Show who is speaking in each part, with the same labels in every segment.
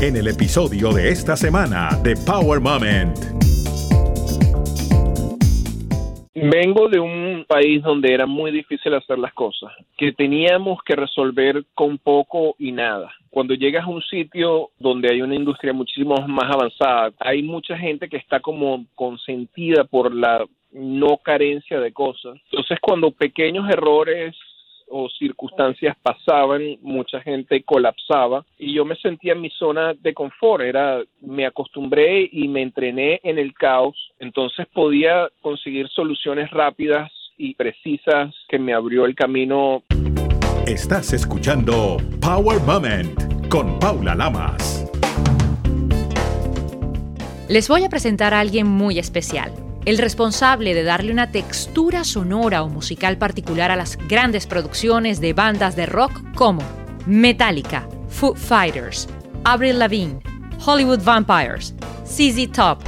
Speaker 1: en el episodio de esta semana de Power Moment.
Speaker 2: Vengo de un país donde era muy difícil hacer las cosas, que teníamos que resolver con poco y nada. Cuando llegas a un sitio donde hay una industria muchísimo más avanzada, hay mucha gente que está como consentida por la no carencia de cosas. Entonces, cuando pequeños errores o circunstancias pasaban, mucha gente colapsaba y yo me sentía en mi zona de confort, era me acostumbré y me entrené en el caos, entonces podía conseguir soluciones rápidas y precisas que me abrió el camino.
Speaker 1: Estás escuchando Power Moment con Paula Lamas.
Speaker 3: Les voy a presentar a alguien muy especial el responsable de darle una textura sonora o musical particular a las grandes producciones de bandas de rock como Metallica, Foo Fighters, Avril Lavigne, Hollywood Vampires, ZZ Top,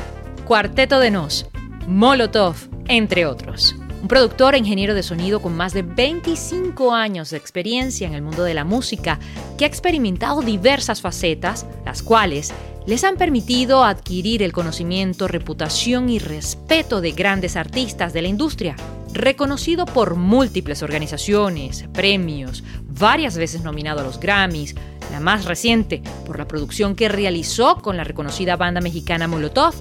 Speaker 3: Cuarteto de Nos, Molotov, entre otros. Un productor e ingeniero de sonido con más de 25 años de experiencia en el mundo de la música que ha experimentado diversas facetas, las cuales les han permitido adquirir el conocimiento, reputación y respeto de grandes artistas de la industria, reconocido por múltiples organizaciones, premios, varias veces nominado a los Grammys, la más reciente por la producción que realizó con la reconocida banda mexicana Molotov,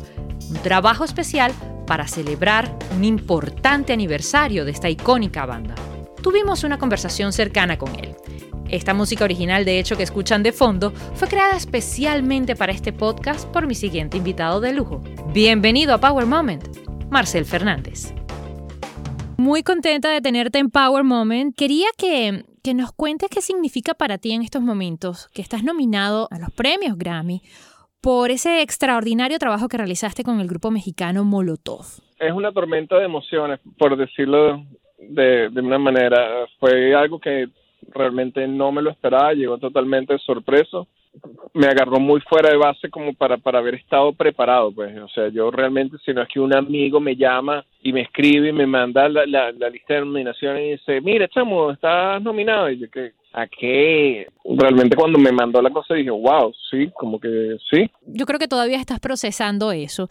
Speaker 3: un trabajo especial para celebrar un importante aniversario de esta icónica banda. Tuvimos una conversación cercana con él esta música original, de hecho, que escuchan de fondo, fue creada especialmente para este podcast por mi siguiente invitado de lujo. Bienvenido a Power Moment, Marcel Fernández. Muy contenta de tenerte en Power Moment. Quería que, que nos cuentes qué significa para ti en estos momentos que estás nominado a los premios Grammy por ese extraordinario trabajo que realizaste con el grupo mexicano Molotov.
Speaker 2: Es una tormenta de emociones, por decirlo de, de, una manera. Fue algo que realmente no me lo esperaba, llegó totalmente sorpreso. Me agarró muy fuera de base como para, para haber estado preparado, pues, o sea, yo realmente, si no es que un amigo me llama y me escribe y me manda la, la, lista de nominaciones y dice, mira, chamo, estás nominado, y yo que, ¿a qué? Realmente cuando me mandó la cosa dije, wow, sí, como que sí.
Speaker 3: Yo creo que todavía estás procesando eso.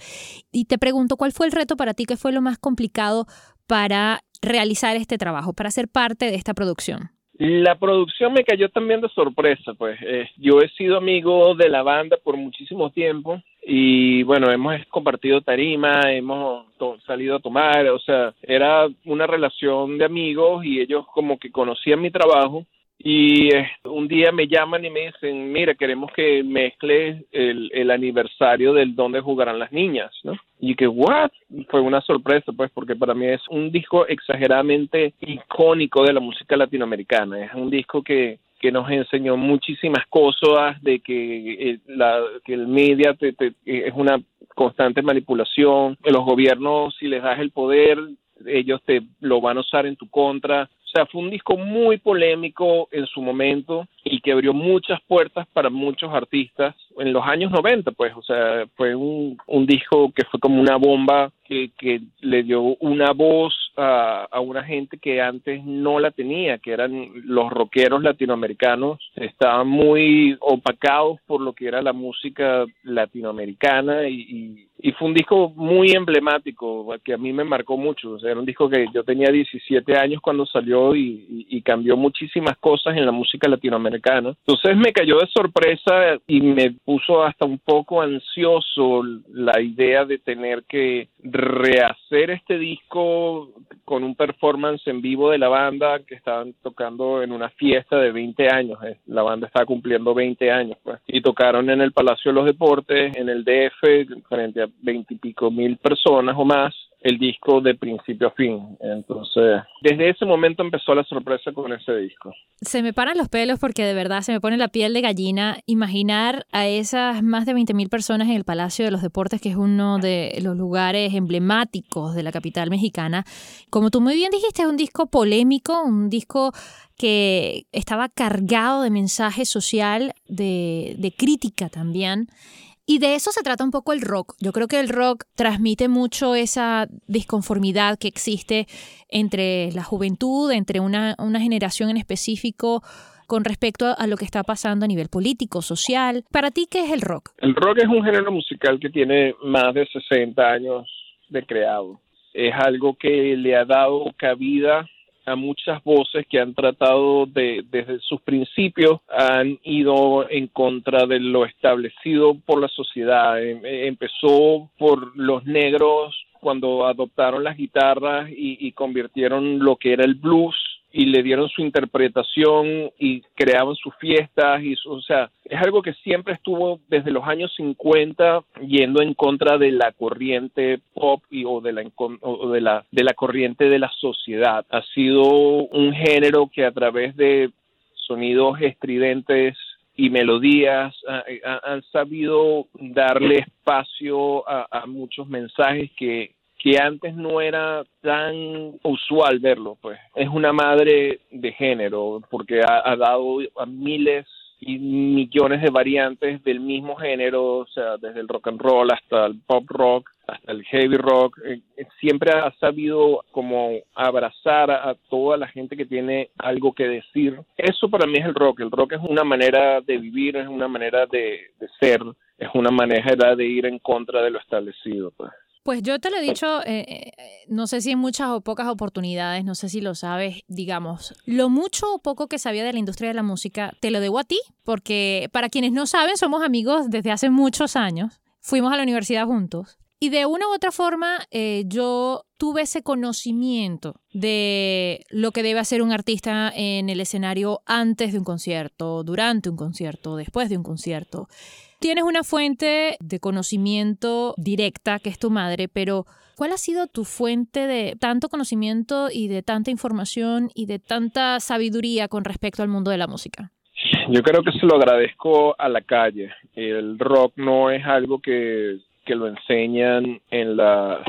Speaker 3: Y te pregunto, ¿cuál fue el reto para ti? ¿Qué fue lo más complicado para realizar este trabajo, para ser parte de esta producción?
Speaker 2: La producción me cayó también de sorpresa, pues. Eh, yo he sido amigo de la banda por muchísimo tiempo y bueno, hemos compartido tarima, hemos salido a tomar, o sea, era una relación de amigos y ellos como que conocían mi trabajo y eh, un día me llaman y me dicen, mira, queremos que mezcle el, el aniversario del donde jugarán las niñas, ¿no? Y que, ¿what? Fue una sorpresa, pues, porque para mí es un disco exageradamente icónico de la música latinoamericana. Es un disco que, que nos enseñó muchísimas cosas de que, eh, la, que el media te, es una constante manipulación. Los gobiernos, si les das el poder, ellos te lo van a usar en tu contra. O sea, fue un disco muy polémico en su momento y que abrió muchas puertas para muchos artistas en los años 90, pues, o sea, fue un, un disco que fue como una bomba que, que le dio una voz a, a, una gente que antes no la tenía, que eran los rockeros latinoamericanos, estaban muy opacados por lo que era la música latinoamericana y, y, fue un disco muy emblemático que a mí me marcó mucho, o sea, era un disco que yo tenía 17 años cuando salió y, y cambió muchísimas cosas en la música latinoamericana. Entonces me cayó de sorpresa y me puso hasta un poco ansioso la idea de tener que rehacer este disco con un performance en vivo de la banda que estaban tocando en una fiesta de 20 años. Eh, la banda estaba cumpliendo 20 años, pues. Y tocaron en el Palacio de los Deportes, en el DF, frente a 20 y pico mil personas o más el disco de principio a fin. Entonces, desde ese momento empezó la sorpresa con ese disco.
Speaker 3: Se me paran los pelos porque de verdad se me pone la piel de gallina imaginar a esas más de 20.000 personas en el Palacio de los Deportes, que es uno de los lugares emblemáticos de la capital mexicana. Como tú muy bien dijiste, es un disco polémico, un disco que estaba cargado de mensaje social, de, de crítica también. Y de eso se trata un poco el rock. Yo creo que el rock transmite mucho esa disconformidad que existe entre la juventud, entre una, generación en específico con respecto a lo que está pasando a nivel político, social. Para ti, ¿qué es el rock?
Speaker 2: El rock es un género musical que tiene más de 60 años de creado. Es algo que le ha dado cabida a muchas voces que han tratado de, desde sus principios, han ido en contra de lo establecido por la sociedad. Em, empezó por los negros cuando adoptaron las guitarras y, convirtieron lo que era el blues y le dieron su interpretación y creaban sus fiestas y o sea es algo que siempre estuvo desde los años 50 yendo en contra de la corriente pop y, o de la o de la de la corriente de la sociedad. Ha sido un género que a través de sonidos estridentes y melodías han sabido darle espacio a, muchos mensajes que, que antes no era tan usual verlo, pues. Es una madre de género, porque ha, dado a miles y millones de variantes del mismo género, o sea, desde el rock and roll hasta el pop rock, hasta el heavy rock, eh, eh, siempre ha sabido como abrazar a, toda la gente que tiene algo que decir. Eso para mí es el rock. El rock es una manera de vivir, es una manera de, ser, es una manera de ir en contra de lo establecido. Pues.
Speaker 3: Pues yo te lo he dicho, eh, no sé si en muchas o pocas oportunidades, no sé si lo sabes, digamos, lo mucho o poco que sabía de la industria de la música, te lo debo a ti, porque para quienes no saben, somos amigos desde hace muchos años, fuimos a la universidad juntos y de una u otra forma, eh, yo tuve ese conocimiento de lo que debe hacer un artista en el escenario antes de un concierto, durante un concierto, después de un concierto. Tienes una fuente de conocimiento directa, que es tu madre, pero ¿cuál ha sido tu fuente de tanto conocimiento y de tanta información y de tanta sabiduría con respecto al mundo de la música?
Speaker 2: Yo creo que se lo agradezco a la calle. El rock no es algo que que lo enseñan en las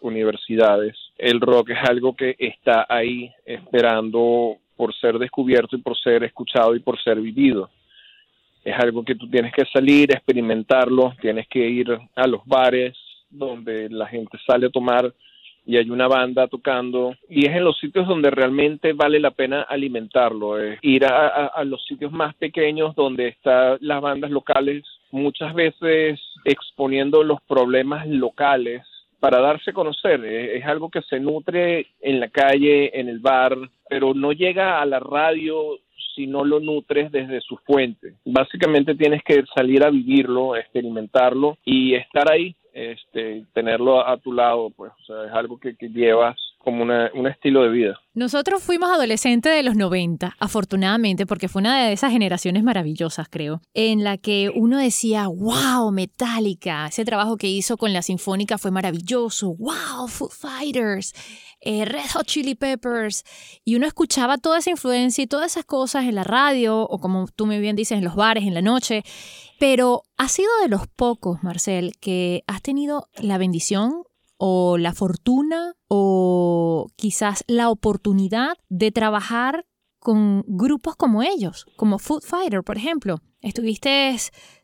Speaker 2: universidades. El rock es algo que está ahí esperando por ser descubierto y por ser escuchado y por ser vivido. Es algo que tú tienes que salir, experimentarlo, tienes que ir a los bares donde la gente sale a tomar y hay una banda tocando. Y es en los sitios donde realmente vale la pena alimentarlo, es ir a, a los sitios más pequeños donde están las bandas locales muchas veces exponiendo los problemas locales para darse a conocer. Es, algo que se nutre en la calle, en el bar, pero no llega a la radio si no lo nutres desde su fuente. Básicamente tienes que salir a vivirlo, experimentarlo y estar ahí, este, tenerlo a, tu lado, pues, o sea, es algo que llevas como un estilo de vida.
Speaker 3: Nosotros fuimos adolescentes de los 90, afortunadamente, porque fue una de esas generaciones maravillosas, creo, en la que uno decía, wow, Metallica, ese trabajo que hizo con la Sinfónica fue maravilloso, wow, Foo Fighters, eh, Red Hot Chili Peppers, y uno escuchaba toda esa influencia y todas esas cosas en la radio, o como tú muy bien dices, en los bares, en la noche, pero has sido de los pocos, Marcel, que has tenido la bendición o la fortuna o quizás la oportunidad de trabajar con grupos como ellos, como Food Fighter, por ejemplo. Estuviste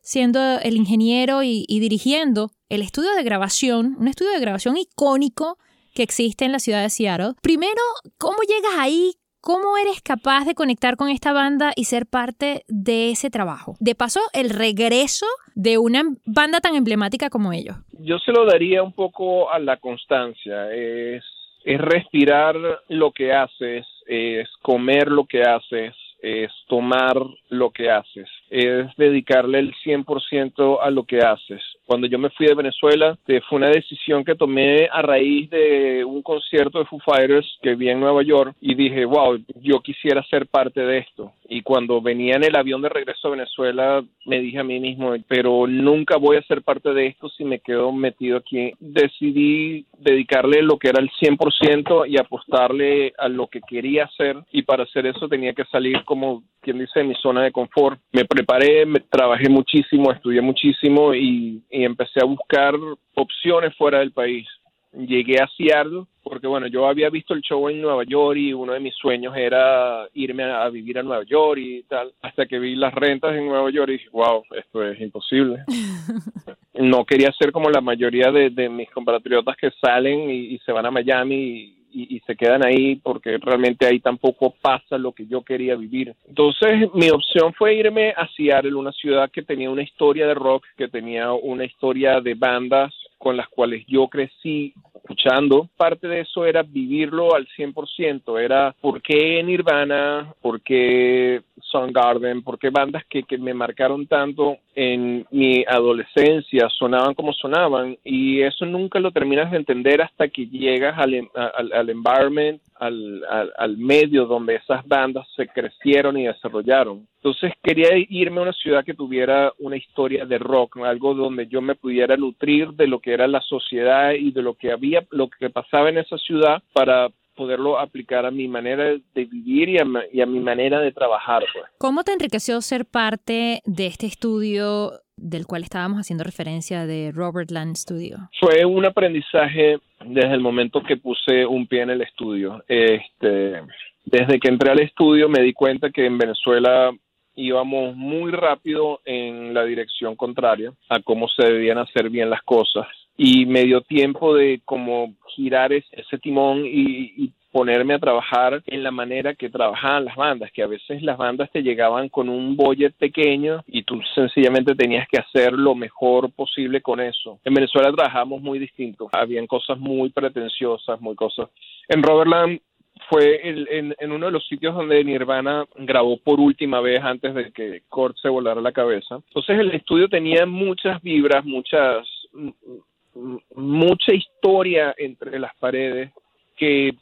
Speaker 3: siendo el ingeniero y, dirigiendo el estudio de grabación, un estudio de grabación icónico que existe en la ciudad de Seattle. Primero, ¿cómo llegas ahí? ¿Cómo eres capaz de conectar con esta banda y ser parte de ese trabajo? De paso, el regreso de una banda tan emblemática como ellos.
Speaker 2: Yo se lo daría un poco a la constancia. Es, es respirar lo que haces, es comer lo que haces, es tomar lo que haces, es dedicarle el 100% a lo que haces. Cuando yo me fui de Venezuela, fue una decisión que tomé a raíz de un concierto de Foo Fighters que vi en Nueva York y dije, wow, yo quisiera ser parte de esto. Y cuando venía en el avión de regreso a Venezuela, me dije a mí mismo, pero nunca voy a ser parte de esto si me quedo metido aquí. Decidí dedicarle lo que era el 100% y apostarle a lo que quería hacer y para hacer eso tenía que salir como quien dice mi zona de confort. Me preparé, me trabajé muchísimo, estudié muchísimo y empecé a buscar opciones fuera del país llegué a Seattle porque bueno, yo había visto el show en Nueva York y uno de mis sueños era irme a, vivir a Nueva York y tal, hasta que vi las rentas en Nueva York y dije, wow, esto es imposible. no quería ser como la mayoría de, mis compatriotas que salen y, se van a Miami y, y, se quedan ahí porque realmente ahí tampoco pasa lo que yo quería vivir. Entonces mi opción fue irme a Seattle, una ciudad que tenía una historia de rock, que tenía una historia de bandas con las cuales yo crecí escuchando. Parte de eso era vivirlo al 100%, era por qué Nirvana, por qué Soundgarden, por qué bandas que, que me marcaron tanto en mi adolescencia sonaban como sonaban y eso nunca lo terminas de entender hasta que llegas al, al, al environment, al, al, medio donde esas bandas se crecieron y desarrollaron. Entonces quería irme a una ciudad que tuviera una historia de rock, algo donde yo me pudiera nutrir de lo que era la sociedad y de lo que había, lo que pasaba en esa ciudad para poderlo aplicar a mi manera de vivir y a, mi manera de trabajar. Pues.
Speaker 3: ¿Cómo te enriqueció ser parte de este estudio del cual estábamos haciendo referencia de Robert Land Studio?
Speaker 2: Fue un aprendizaje desde el momento que puse un pie en el estudio. Este, desde que entré al estudio me di cuenta que en Venezuela íbamos muy rápido en la dirección contraria a cómo se debían hacer bien las cosas y me dio tiempo de como girar ese timón y, ponerme a trabajar en la manera que trabajaban las bandas, que a veces las bandas te llegaban con un budget pequeño y tú sencillamente tenías que hacer lo mejor posible con eso. En Venezuela trabajamos muy distinto, habían cosas muy pretenciosas, muy cosas. En Robertland fue en, en, uno de los sitios donde Nirvana grabó por última vez antes de que Kurt se volara la cabeza. Entonces el estudio tenía muchas vibras, muchas mucha historia entre las paredes que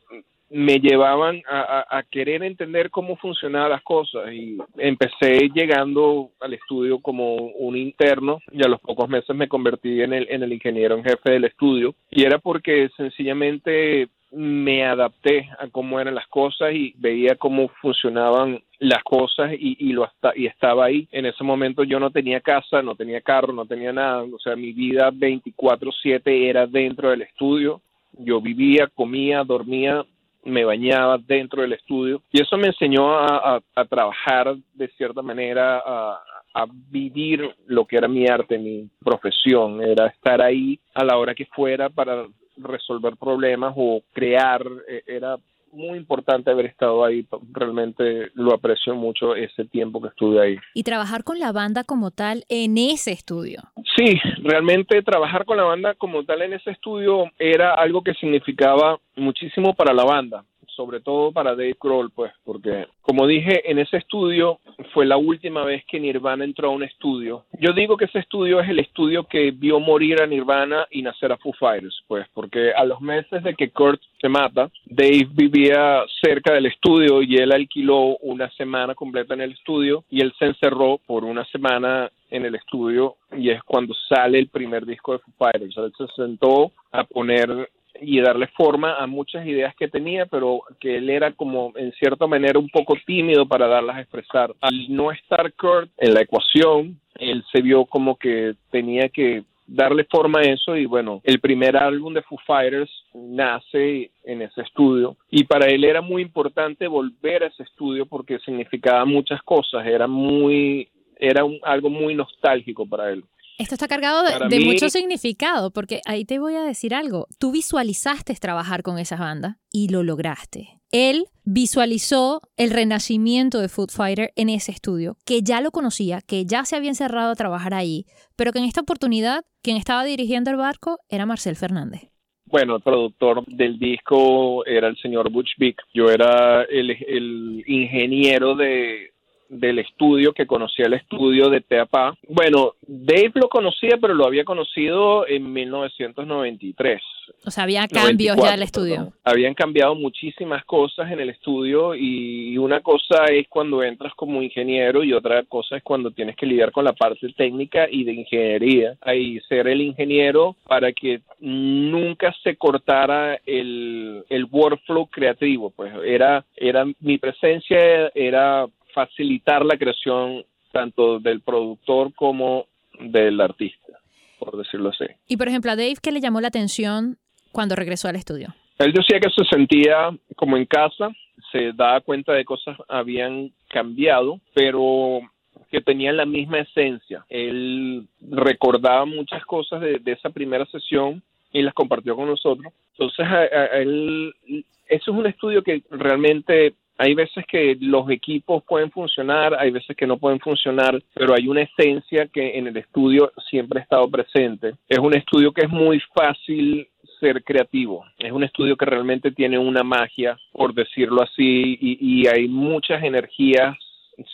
Speaker 2: me llevaban a, querer entender cómo funcionaban las cosas. Y empecé llegando al estudio como un interno y a los pocos meses me convertí en el, en el ingeniero en jefe del estudio. Y era porque sencillamente me adapté a cómo eran las cosas y veía cómo funcionaban las cosas y, y lo hasta, y estaba ahí. En ese momento yo no tenía casa, no tenía carro, no tenía nada, o sea, mi vida 24/7 era dentro del estudio. Yo vivía, comía, dormía, me bañaba dentro del estudio y eso me enseñó a, a, trabajar de cierta manera, a, a vivir lo que era mi arte, mi profesión, era estar ahí a la hora que fuera para resolver problemas o crear, eh, era muy importante haber estado ahí. Realmente lo aprecio mucho ese tiempo que estuve ahí.
Speaker 3: Y trabajar con la banda como tal en ese estudio.
Speaker 2: Sí, realmente trabajar con la banda como tal en ese estudio era algo que significaba muchísimo para la banda sobre todo para Dave Grohl, pues, porque como dije, en ese estudio fue la última vez que Nirvana entró a un estudio. Yo digo que ese estudio es el estudio que vio morir a Nirvana y nacer a Foo Fighters, pues, porque a los meses de que Kurt se mata, Dave vivía cerca del estudio y él alquiló una semana completa en el estudio y él se encerró por una semana en el estudio y es cuando sale el primer disco de Foo Fighters. Él se sentó a poner y darle forma a muchas ideas que tenía, pero que él era como en cierta manera un poco tímido para darlas a expresar. Al no estar Kurt en la ecuación, él se vio como que tenía que darle forma a eso y bueno, el primer álbum de Foo Fighters nace en ese estudio y para él era muy importante volver a ese estudio porque significaba muchas cosas, era muy era algo muy nostálgico para él.
Speaker 3: Esto está cargado de, mucho significado, porque ahí te voy a decir algo. Tú visualizaste trabajar con esas bandas y lo lograste. Él visualizó el renacimiento de Food Fighter en ese estudio, que ya lo conocía, que ya se había encerrado a trabajar ahí, pero que en esta oportunidad quien estaba dirigiendo el barco era Marcel Fernández.
Speaker 2: Bueno, el productor del disco era el señor Butch Vick. Yo era el ingeniero de, del estudio, que conocía el estudio de Teapa. Bueno, Dave lo conocía, pero lo había conocido en 1993.
Speaker 3: O sea, había cambios ya en el estudio.
Speaker 2: Habían cambiado muchísimas cosas en el estudio y una cosa es cuando entras como ingeniero y otra cosa es cuando tienes que lidiar con la parte técnica y de ingeniería. Ahí ser el ingeniero para que nunca se cortara el, el workflow creativo, pues era, era mi presencia era facilitar la creación tanto del productor como del artista, por decirlo así.
Speaker 3: Y por ejemplo, a Dave, ¿qué le llamó la atención cuando regresó al estudio?
Speaker 2: Él decía que se sentía como en casa, se daba cuenta de cosas habían cambiado, pero que tenían la misma esencia. Él recordaba muchas cosas de, de esa primera sesión y las compartió con nosotros. Entonces, él, eso es un estudio que realmente hay veces que los equipos pueden funcionar, hay veces que no pueden funcionar, pero hay una esencia que en el estudio siempre ha estado presente. Es un estudio que es muy fácil ser creativo. Es un estudio que realmente tiene una magia, por decirlo así, y, hay muchas energías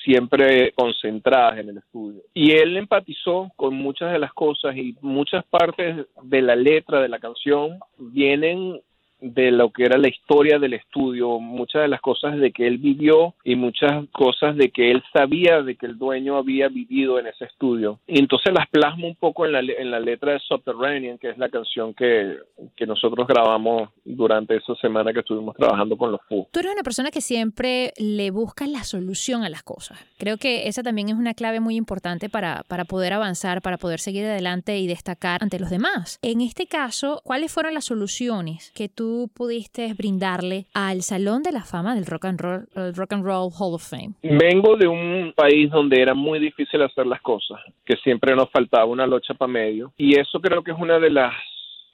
Speaker 2: siempre concentradas en el estudio. Y él empatizó con muchas de las cosas y muchas partes de la letra de la canción vienen de lo que era la historia del estudio, muchas de las cosas de que él vivió y muchas cosas de que él sabía de que el dueño había vivido en ese estudio. Y entonces las plasma un poco en la, en la letra de Subterranean, que es la canción que, que nosotros grabamos durante esa semana que estuvimos trabajando con los Foo.
Speaker 3: Tú eres una persona que siempre le busca la solución a las cosas. Creo que esa también es una clave muy importante para, para poder avanzar, para poder seguir adelante y destacar ante los demás. En este caso, ¿cuáles fueron las soluciones que tú pudiste brindarle al Salón de la Fama del Rock and Roll, Rock and Roll Hall of Fame?
Speaker 2: Vengo de un país donde era muy difícil hacer las cosas, que siempre nos faltaba una locha para medio, y eso creo que es una de las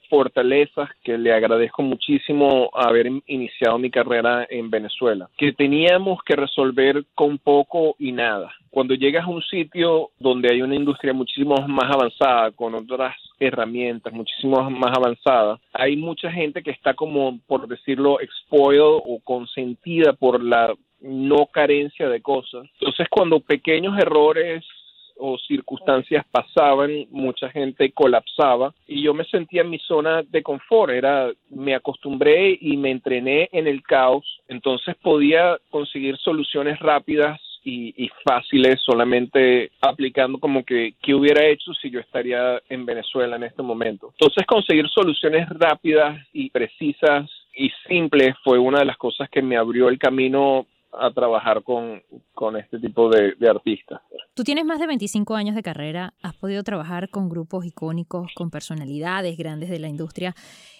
Speaker 2: fortalezas que le agradezco muchísimo haber iniciado mi carrera en Venezuela, que teníamos que resolver con poco y nada. Cuando llegas a un sitio donde hay una industria muchísimo más avanzada, con otras herramientas muchísimo más avanzadas, hay mucha gente que está como, por decirlo, spoiled o consentida por la no carencia de cosas. Entonces, cuando pequeños errores o circunstancias pasaban, mucha gente colapsaba y yo me sentía en mi zona de confort, era me acostumbré y me entrené en el caos, entonces podía conseguir soluciones rápidas y, fáciles solamente aplicando como que qué hubiera hecho si yo estaría en Venezuela en este momento. Entonces conseguir soluciones rápidas y precisas y simples fue una de las cosas que me abrió el camino a trabajar con, con este tipo de, de, artistas.
Speaker 3: Tú tienes más de 25 años de carrera, has podido trabajar con grupos icónicos, con personalidades grandes de la industria,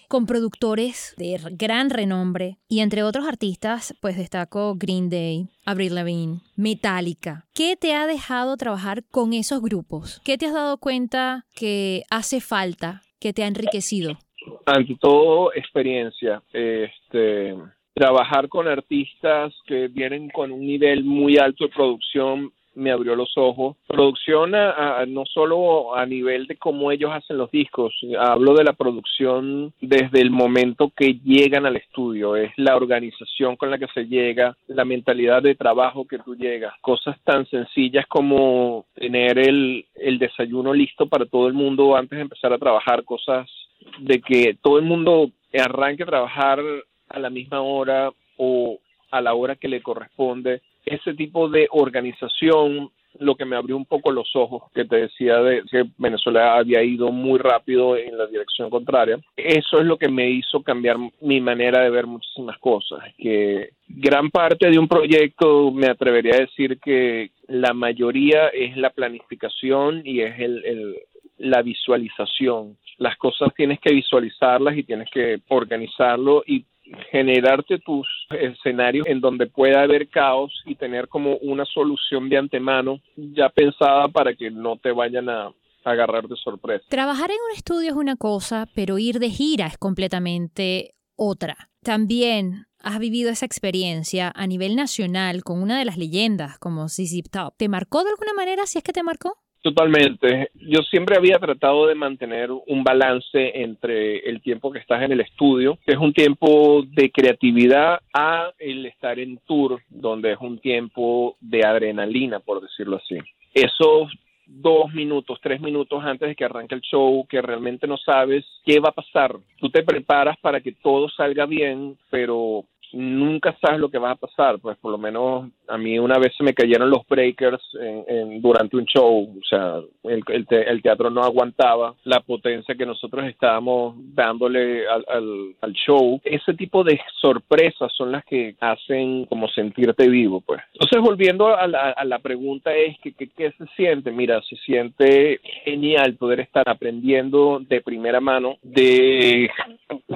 Speaker 3: con productores de gran renombre y entre otros artistas, pues destaco Green Day, Avril Lavigne, Metallica. ¿Qué te ha dejado trabajar con esos grupos? ¿Qué te has dado cuenta que hace falta, que te ha enriquecido?
Speaker 2: Ante todo, experiencia. Este trabajar con artistas que vienen con un nivel muy alto de producción me abrió los ojos. Producción no solo a nivel de cómo ellos hacen los discos, hablo de la producción desde el momento que llegan al estudio, es la organización con la que se llega, la mentalidad de trabajo que tú llegas, cosas tan sencillas como tener el, el desayuno listo para todo el mundo antes de empezar a trabajar, cosas de que todo el mundo arranque a trabajar a la misma hora o a la hora que le corresponde. Ese tipo de organización lo que me abrió un poco los ojos, que te decía de que Venezuela había ido muy rápido en la dirección contraria. Eso es lo que me hizo cambiar mi manera de ver muchísimas cosas, que gran parte de un proyecto me atrevería a decir que la mayoría es la planificación y es el la visualización. Las cosas tienes que visualizarlas y tienes que organizarlo y generarte tus escenarios en donde pueda haber caos y tener como una solución de antemano ya pensada para que no te vayan a agarrar de sorpresa.
Speaker 3: Trabajar en un estudio es una cosa, pero ir de gira es completamente otra. También has vivido esa experiencia a nivel nacional con una de las leyendas como ZZ Top. ¿Te marcó de alguna manera si es que te marcó?
Speaker 2: Totalmente. Yo siempre había tratado de mantener un balance entre el tiempo que estás en el estudio, que es un tiempo de creatividad, a el estar en tour, donde es un tiempo de adrenalina, por decirlo así. Esos dos minutos, tres minutos antes de que arranque el show, que realmente no sabes qué va a pasar. Tú te preparas para que todo salga bien, pero nunca sabes lo que va a pasar, pues por lo menos a mí una vez se me cayeron los breakers en, durante un show, o sea, el, el, teatro no aguantaba la potencia que nosotros estábamos dándole al, al, show. Ese tipo de sorpresas son las que hacen como sentirte vivo, pues. Entonces, volviendo a la, a la pregunta es que, ¿qué se siente? Mira, se siente genial poder estar aprendiendo de primera mano de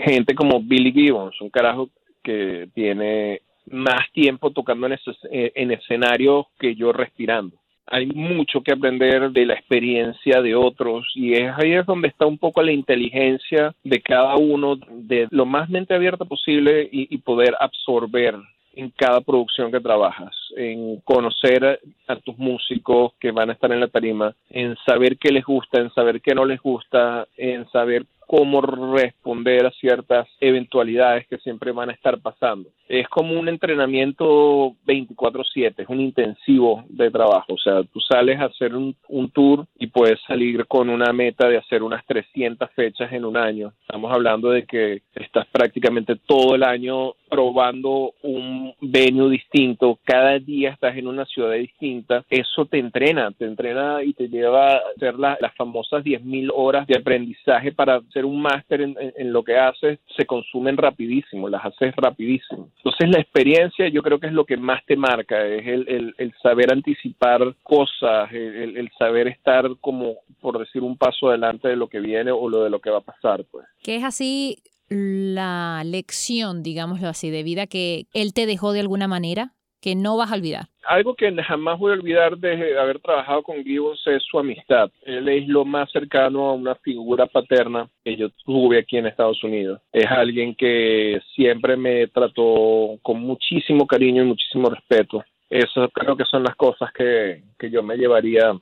Speaker 2: gente como Billy Gibbons, un carajo que tiene más tiempo tocando en, ese, en escenario que yo respirando. hay mucho que aprender de la experiencia de otros y es ahí es donde está un poco la inteligencia de cada uno de lo más mente abierta posible y, y poder absorber en cada producción que trabajas, en conocer a, tus músicos que van a estar en la tarima, en saber qué les gusta, en saber qué no les gusta, en saber cómo responder a ciertas eventualidades que siempre van a estar pasando. Es como un entrenamiento 24/7, es un intensivo de trabajo, o sea, tú sales a hacer un, tour y puedes salir con una meta de hacer unas 300 fechas en un año. Estamos hablando de que estás prácticamente todo el año probando un venue distinto, cada día estás en una ciudad distinta, eso te entrena, te entrena y te lleva a hacer las famosas 10.000 horas de aprendizaje para hacer un máster en, lo que haces, se consumen rapidísimo, las haces rapidísimo. Entonces la experiencia yo creo que es lo que más te marca, es el, saber anticipar cosas, el, el, saber estar como, por decir, un paso adelante de lo que viene o lo de lo que va a pasar. pues.
Speaker 3: Que es así la lección, digámoslo así, de vida que él te dejó de alguna manera, que no vas a olvidar?
Speaker 2: Algo que jamás voy a olvidar de haber trabajado con Gibbons es su amistad. Él es lo más cercano a una figura paterna que yo tuve aquí en Estados Unidos. Es alguien que siempre me trató con muchísimo cariño y muchísimo respeto. Eso creo que son las cosas que, que yo me llevaría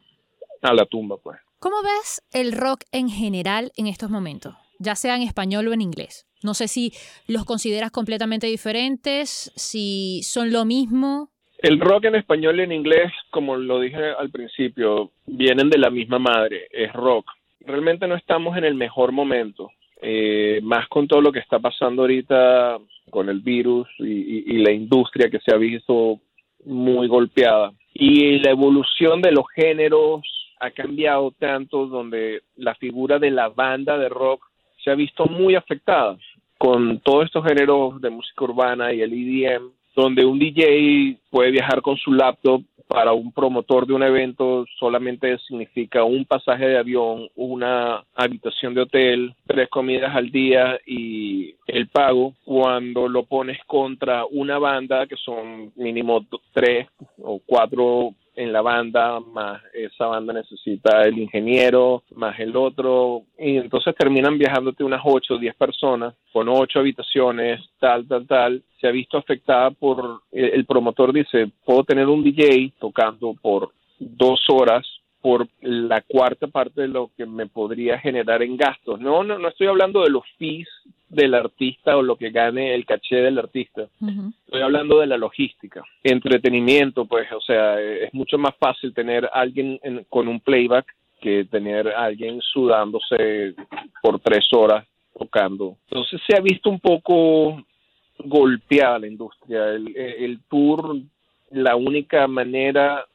Speaker 2: a la tumba, pues.
Speaker 3: ¿Cómo ves el rock en general en estos momentos? ya sea en español o en inglés. No sé si los consideras completamente diferentes, si son lo mismo.
Speaker 2: El rock en español y en inglés, como lo dije al principio, vienen de la misma madre, es rock. Realmente no estamos en el mejor momento, eh, más con todo lo que está pasando ahorita con el virus y la industria que se ha visto muy golpeada. Y la evolución de los géneros ha cambiado tanto donde la figura de la banda de rock se ha visto muy afectada con todos estos géneros de música urbana y el EDM, donde un DJ puede viajar con su laptop para un promotor de un evento solamente significa un pasaje de avión, una habitación de hotel, tres comidas al día y el pago. Cuando lo pones contra una banda que son mínimo tres o cuatro en la banda, más esa banda necesita el ingeniero, más el otro, y entonces terminan viajándote unas 8 o 10 personas con ocho habitaciones, tal, tal, tal. Se ha visto afectada por, el promotor dice, puedo tener un DJ tocando por dos horas por la cuarta parte de lo que me podría generar en gastos. No, no, no estoy hablando de los fees del artista o lo que gane el caché del artista. Estoy hablando de la logística, entretenimiento, pues, o sea, es mucho más fácil tener alguien con un playback que tener alguien sudándose por tres horas tocando. Entonces se ha visto un poco golpeada la industria. El, el tour, la única manera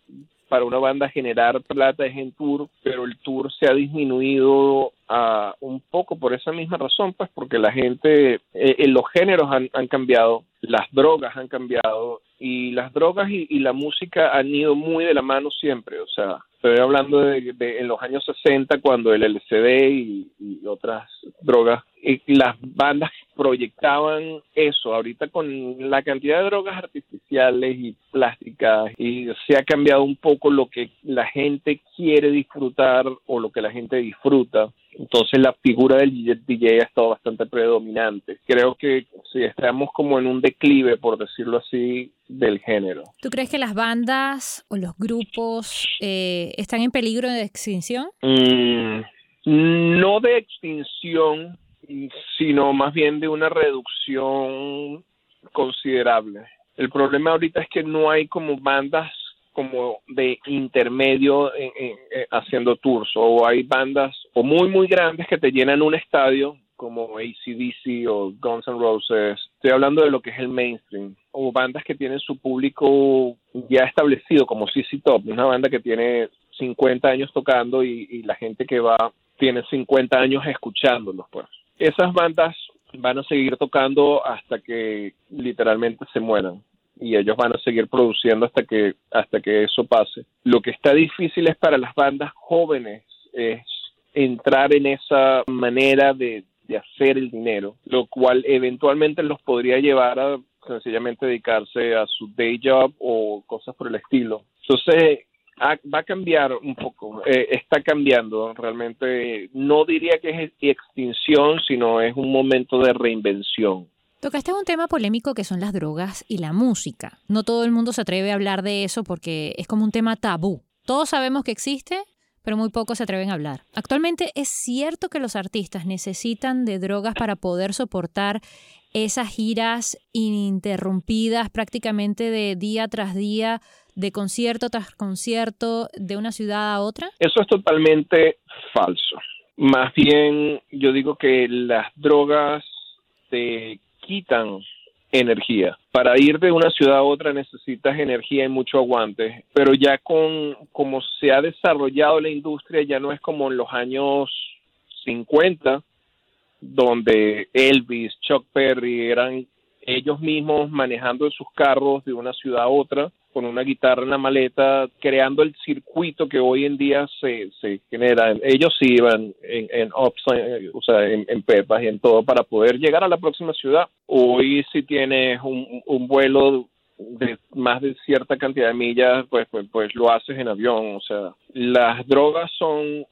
Speaker 2: para una banda generar plata es en tour, pero el tour se ha disminuido a un poco por esa misma razón, pues porque la gente, eh, en los géneros han, han, cambiado, las drogas han cambiado y las drogas y, y, la música han ido muy de la mano siempre, o sea, estoy hablando de, en los años 60 cuando el LCD y, y otras drogas, y las bandas proyectaban eso. Ahorita con la cantidad de drogas artificiales y plásticas y se ha cambiado un poco lo que la gente quiere disfrutar o lo que la gente disfruta. Entonces la figura del DJ ha estado bastante predominante. Creo que sí, estamos como en un declive, por decirlo así, del género.
Speaker 3: ¿Tú crees que las bandas o los grupos eh, están en peligro de extinción?
Speaker 2: Mm, no de extinción, sino más bien de una reducción considerable. El problema ahorita es que no hay como bandas como de intermedio haciendo tours o hay bandas o muy muy grandes que te llenan un estadio como ACDC o Guns N' Roses. Estoy hablando de lo que es el mainstream. O bandas que tienen su público ya establecido, como CC Top, una banda que tiene 50 años tocando y, y la gente que va tiene 50 años escuchándolos, pues esas bandas van a seguir tocando hasta que literalmente se mueran y ellos van a seguir produciendo hasta que hasta que eso pase. Lo que está difícil es para las bandas jóvenes es entrar en esa manera de, de hacer el dinero, lo cual eventualmente los podría llevar a sencillamente dedicarse a su day job o cosas por el estilo. Entonces, va a cambiar un poco, eh, está cambiando realmente. No diría que es extinción, sino es un momento de reinvención.
Speaker 3: Tocaste un tema polémico que son las drogas y la música. No todo el mundo se atreve a hablar de eso porque es como un tema tabú. Todos sabemos que existe, pero muy pocos se atreven a hablar. Actualmente es cierto que los artistas necesitan de drogas para poder soportar esas giras ininterrumpidas prácticamente de día tras día, de concierto tras concierto, de una ciudad a otra?
Speaker 2: Eso es totalmente falso. Más bien, yo digo que las drogas te quitan energía. Para ir de una ciudad a otra necesitas energía y mucho aguante, pero ya con como se ha desarrollado la industria ya no es como en los años 50 donde Elvis, Chuck Perry eran ellos mismos manejando sus carros de una ciudad a otra con una guitarra en la maleta, creando el circuito que hoy en día se, se genera. Ellos sí iban en, en o sea, en, pepas y en todo para poder llegar a la próxima ciudad. Hoy si tienes un, un vuelo de más de cierta cantidad de millas, pues, pues, pues lo haces en avión. O sea, las drogas son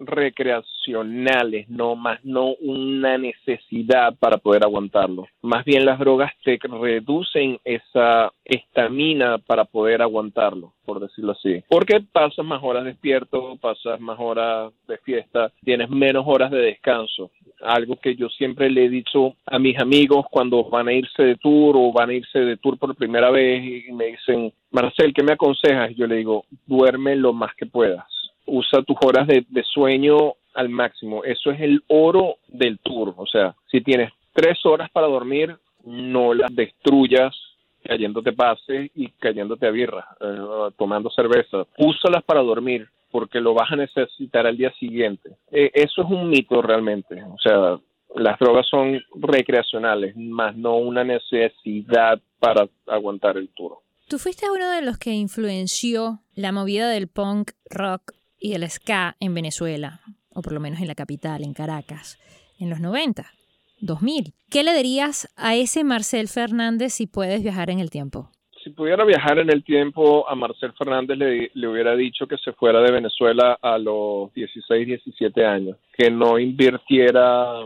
Speaker 2: recreacionales, no más no una necesidad para poder aguantarlo. Más bien las drogas te reducen esa estamina para poder aguantarlo, por decirlo así. Porque pasas más horas despierto, pasas más horas de fiesta, tienes menos horas de descanso. Algo que yo siempre le he dicho a mis amigos cuando van a irse de tour o van a irse de tour por primera vez y me dicen, Marcel, ¿qué me aconsejas? Yo le digo, duerme lo más que puedas usa tus horas de, sueño al máximo. Eso es el oro del tour. O sea, si tienes tres horas para dormir, no las destruyas cayéndote pase y cayéndote a birra, eh, tomando cerveza. Úsalas para dormir porque lo vas a necesitar al día siguiente. Eh, eso es un mito realmente. O sea, las drogas son recreacionales, más no una necesidad para aguantar el tour.
Speaker 3: Tú fuiste uno de los que influenció la movida del punk rock y el ska en Venezuela, o por lo menos en la capital, en Caracas, en los 90, 2000. ¿Qué le dirías a ese Marcel Fernández si puedes viajar en el tiempo?
Speaker 2: Si pudiera viajar en el tiempo, a Marcel Fernández le, le hubiera dicho que se fuera de Venezuela a los 16, 17 años, que no invirtiera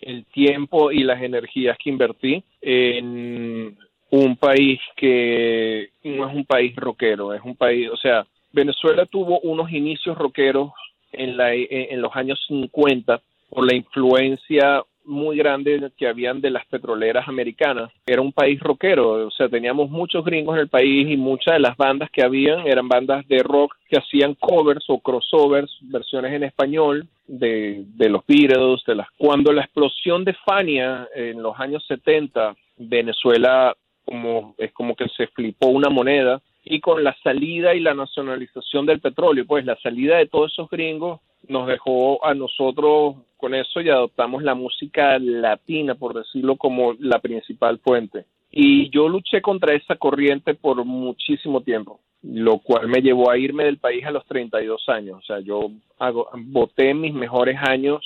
Speaker 2: el tiempo y las energías que invertí en un país que no es un país rockero, es un país, o sea, Venezuela tuvo unos inicios rockeros en, la, en los años 50 por la influencia muy grande que habían de las petroleras americanas. Era un país rockero, o sea, teníamos muchos gringos en el país y muchas de las bandas que habían eran bandas de rock que hacían covers o crossovers, versiones en español de, de los Beatles, de las cuando la explosión de Fania en los años 70, Venezuela como es como que se flipó una moneda y con la salida y la nacionalización del petróleo, pues la salida de todos esos gringos nos dejó a nosotros con eso y adoptamos la música latina, por decirlo como la principal fuente. Y yo luché contra esa corriente por muchísimo tiempo, lo cual me llevó a irme del país a los 32 años. O sea, yo hago, voté mis mejores años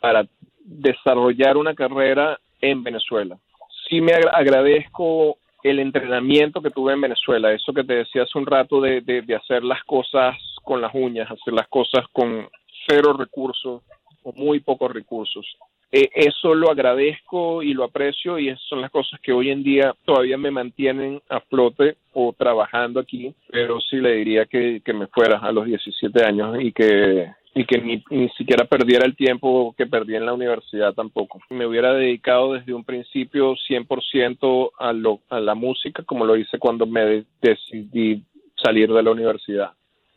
Speaker 2: para desarrollar una carrera en Venezuela. Sí me agradezco el entrenamiento que tuve en Venezuela, eso que te decía hace un rato de, de, hacer las cosas con las uñas, hacer las cosas con cero recursos o muy pocos recursos. Eh, eso lo agradezco y lo aprecio y esas son las cosas que hoy en día todavía me mantienen a flote o trabajando aquí, pero sí le diría que, que me fuera a los 17 años y que y que ni, ni siquiera perdiera el tiempo que perdí en la universidad tampoco. Me hubiera dedicado desde un principio 100% a, lo, a la música, como lo hice cuando me decidí salir de la universidad.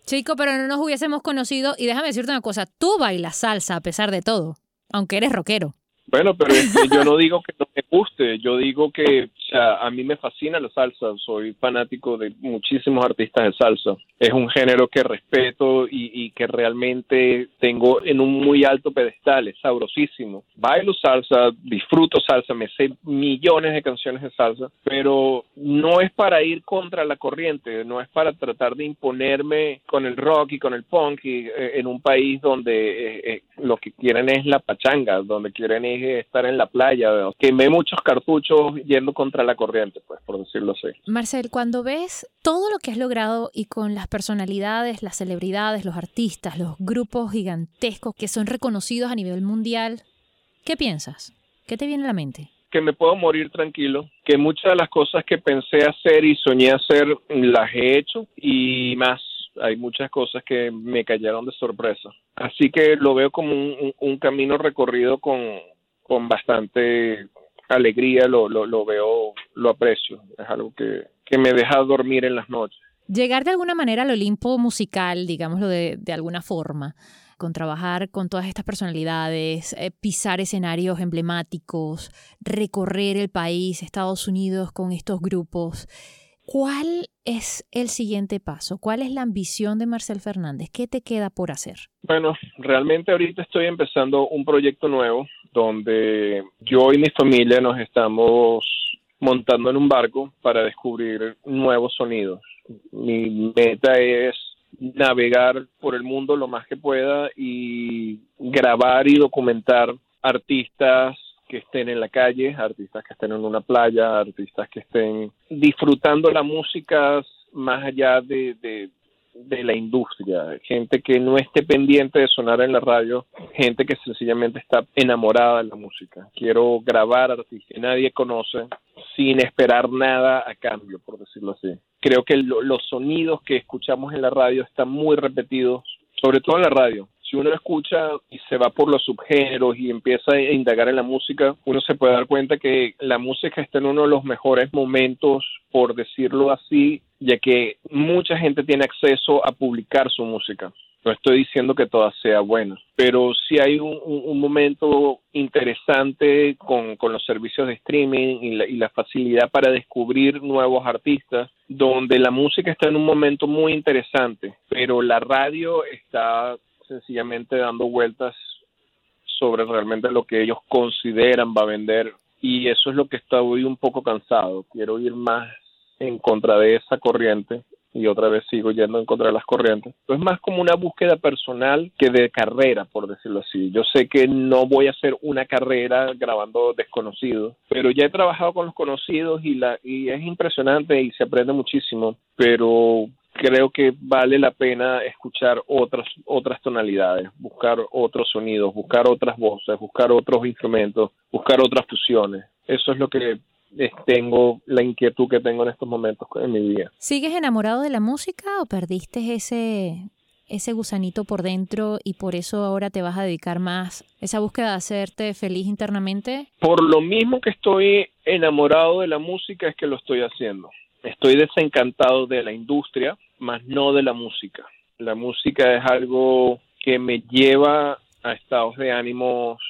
Speaker 3: Chico, pero no nos hubiésemos conocido y déjame decirte una cosa, tú bailas salsa a pesar de todo, aunque eres rockero.
Speaker 2: Bueno, pero yo no digo que no me guste, yo digo que a mí me fascina la salsa, soy fanático de muchísimos artistas de salsa. Es un género que respeto y, que realmente tengo en un muy alto pedestal, es sabrosísimo. Bailo salsa, disfruto salsa, me sé millones de canciones de salsa, pero no es para ir contra la corriente, no es para tratar de imponerme con el rock y con el punk eh, en un país donde eh, eh, lo que quieren es la pachanga, donde quieren es estar en la playa. Quemé muchos cartuchos yendo contra la corriente, pues, por decirlo así.
Speaker 3: Marcel, cuando ves todo lo que has logrado y con las personalidades, las celebridades, los artistas, los grupos gigantescos que son reconocidos a nivel mundial, ¿qué piensas? ¿Qué te viene a la mente?
Speaker 2: que me puedo morir tranquilo, que muchas de las cosas que pensé hacer y soñé hacer las he hecho y más hay muchas cosas que me cayeron de sorpresa. Así que lo veo como un, camino recorrido con, con bastante alegría, lo, lo, lo, veo, lo aprecio. Es algo que, que me deja dormir en las noches.
Speaker 3: Llegar de alguna manera al Olimpo musical, digámoslo de, de alguna forma, con trabajar con todas estas personalidades, eh, pisar escenarios emblemáticos, recorrer el país, Estados Unidos con estos grupos. ¿Cuál es el siguiente paso? ¿Cuál es la ambición de Marcel Fernández? ¿Qué te queda por hacer?
Speaker 2: Bueno, realmente ahorita estoy empezando un proyecto nuevo donde yo y mi familia nos estamos montando en un barco para descubrir nuevos sonidos. Mi meta es navegar por el mundo lo más que pueda y grabar y documentar artistas que estén en la calle, artistas que estén en una playa, artistas que estén disfrutando la música más allá de, de, la industria, gente que no esté pendiente de sonar en la radio, gente que sencillamente está enamorada de la música. Quiero grabar artistas que nadie conoce sin esperar nada a cambio, por decirlo así. Creo que los sonidos que escuchamos en la radio están muy repetidos, sobre todo en la radio si uno escucha y se va por los subgéneros y empieza a indagar en la música, uno se puede dar cuenta que la música está en uno de los mejores momentos, por decirlo así, ya que mucha gente tiene acceso a publicar su música. No estoy diciendo que toda sea buena, pero sí hay un, momento interesante con, los servicios de streaming y la, y la facilidad para descubrir nuevos artistas, donde la música está en un momento muy interesante, pero la radio está sencillamente dando vueltas sobre realmente lo que ellos consideran va a vender y eso es lo que estoy un poco cansado. Quiero ir más en contra de esa corriente y otra vez sigo yendo en contra de las corrientes. Es más como una búsqueda personal que de carrera, por decirlo así. Yo sé que no voy a hacer una carrera grabando desconocidos, pero ya he trabajado con los conocidos y, la, y es impresionante y se aprende muchísimo, pero creo que vale la pena escuchar otras otras tonalidades, buscar otros sonidos, buscar otras voces, buscar otros instrumentos, buscar otras fusiones. Eso es lo que tengo, la inquietud que tengo en estos momentos en mi vida.
Speaker 3: ¿Sigues enamorado de la música o perdiste ese ese gusanito por dentro y por eso ahora te vas a dedicar más esa búsqueda de hacerte feliz internamente?
Speaker 2: Por lo mismo que estoy enamorado de la música es que lo estoy haciendo. Estoy desencantado de la industria, más no de la música. La música es algo que me lleva a estados de ánimos,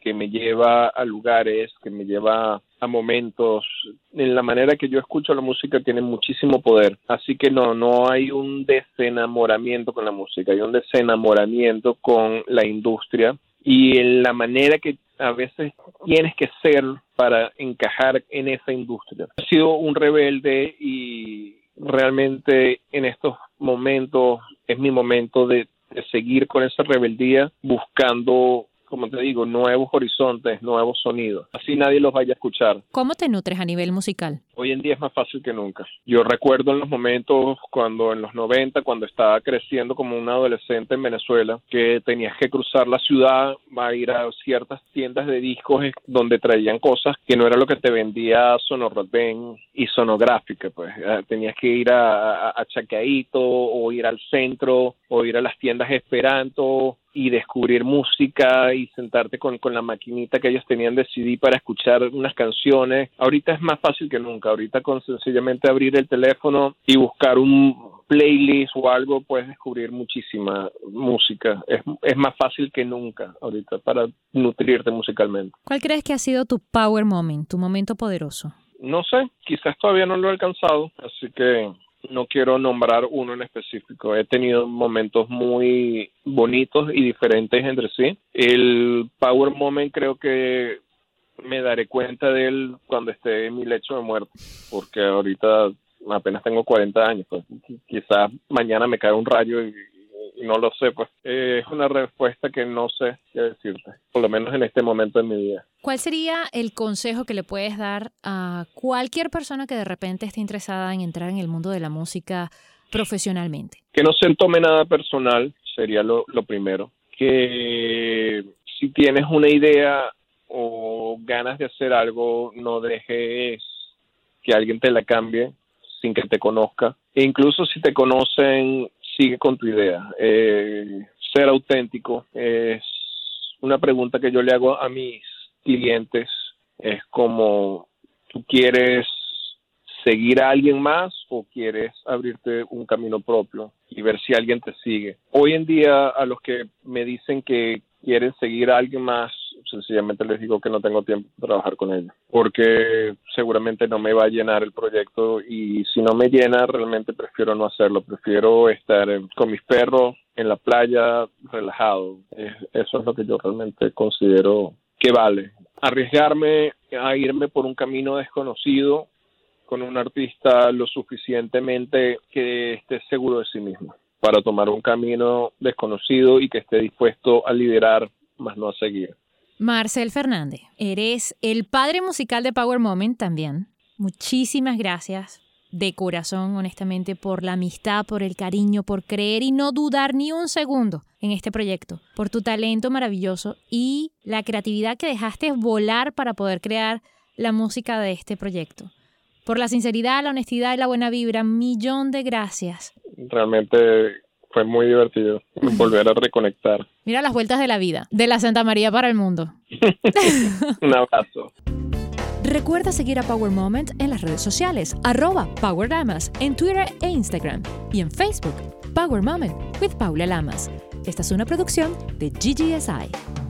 Speaker 2: que me lleva a lugares, que me lleva a momentos. En la manera que yo escucho la música tiene muchísimo poder. Así que no, no hay un desenamoramiento con la música, hay un desenamoramiento con la industria y en la manera que a veces tienes que ser para encajar en esa industria. He sido un rebelde y realmente en estos momentos es mi momento de, seguir con esa rebeldía buscando como te digo, nuevos horizontes, nuevos sonidos. Así nadie los vaya a escuchar.
Speaker 3: ¿Cómo te nutres a nivel musical?
Speaker 2: Hoy en día es más fácil que nunca. Yo recuerdo en los momentos cuando en los 90, cuando estaba creciendo como un adolescente en Venezuela, que tenías que cruzar la ciudad, a ir a ciertas tiendas de discos donde traían cosas que no era lo que te vendía Sonorratben y Sonográfica, pues eh, tenías que ir a, a, a Chacaito o ir al centro o ir a las tiendas Esperanto y descubrir música y sentarte con, con la maquinita que ellos tenían de CD para escuchar unas canciones. Ahorita es más fácil que nunca. Ahorita con sencillamente abrir el teléfono y buscar un playlist o algo puedes descubrir muchísima música. Es, es más fácil que nunca ahorita para nutrirte musicalmente.
Speaker 3: ¿Cuál crees que ha sido tu power moment, tu momento poderoso?
Speaker 2: No sé, quizás todavía no lo he alcanzado, así que no quiero nombrar uno en específico. He tenido momentos muy bonitos y diferentes entre sí. El Power Moment creo que me daré cuenta de él cuando esté en mi lecho de muerte, porque ahorita apenas tengo 40 años, pues quizás mañana me cae un rayo y, no lo sé, pues eh, es una respuesta que no sé qué decirte, por lo menos en este momento de mi vida.
Speaker 3: ¿Cuál sería el consejo que le puedes dar a cualquier persona que de repente esté interesada en entrar en el mundo de la música profesionalmente?
Speaker 2: Que no se tome nada personal, sería lo, lo primero. Que si tienes una idea o ganas de hacer algo, no dejes que alguien te la cambie sin que te conozca. E incluso si te conocen, sigue con tu idea. Eh, ser auténtico es una pregunta que yo le hago a mis clientes. Es como, ¿tú quieres seguir a alguien más o quieres abrirte un camino propio y ver si alguien te sigue? Hoy en día a los que me dicen que quieren seguir a alguien más, sencillamente les digo que no tengo tiempo para trabajar con ellos, porque seguramente no me va a llenar el proyecto y si no me llena realmente prefiero no hacerlo, prefiero estar con mis perros en la playa relajado. eso es lo que yo realmente considero que vale. Arriesgarme a irme por un camino desconocido con un artista lo suficientemente que esté seguro de sí mismo para tomar un camino desconocido y que esté dispuesto a liderar, más no a seguir.
Speaker 3: Marcel Fernández, eres el padre musical de Power Moment también. Muchísimas gracias de corazón, honestamente, por la amistad, por el cariño, por creer y no dudar ni un segundo en este proyecto, por tu talento maravilloso y la creatividad que dejaste volar para poder crear la música de este proyecto. Por la sinceridad, la honestidad y la buena vibra, millón de gracias
Speaker 2: realmente fue muy divertido volver a reconectar.
Speaker 3: Mira las vueltas de la vida, de la Santa María para el mundo.
Speaker 2: Un abrazo.
Speaker 3: Recuerda seguir a Power Moment en las redes sociales, arroba Power Lamas, en Twitter e Instagram, y en Facebook, Power Moment with Paula Lamas. Esta es una producción de GGSI.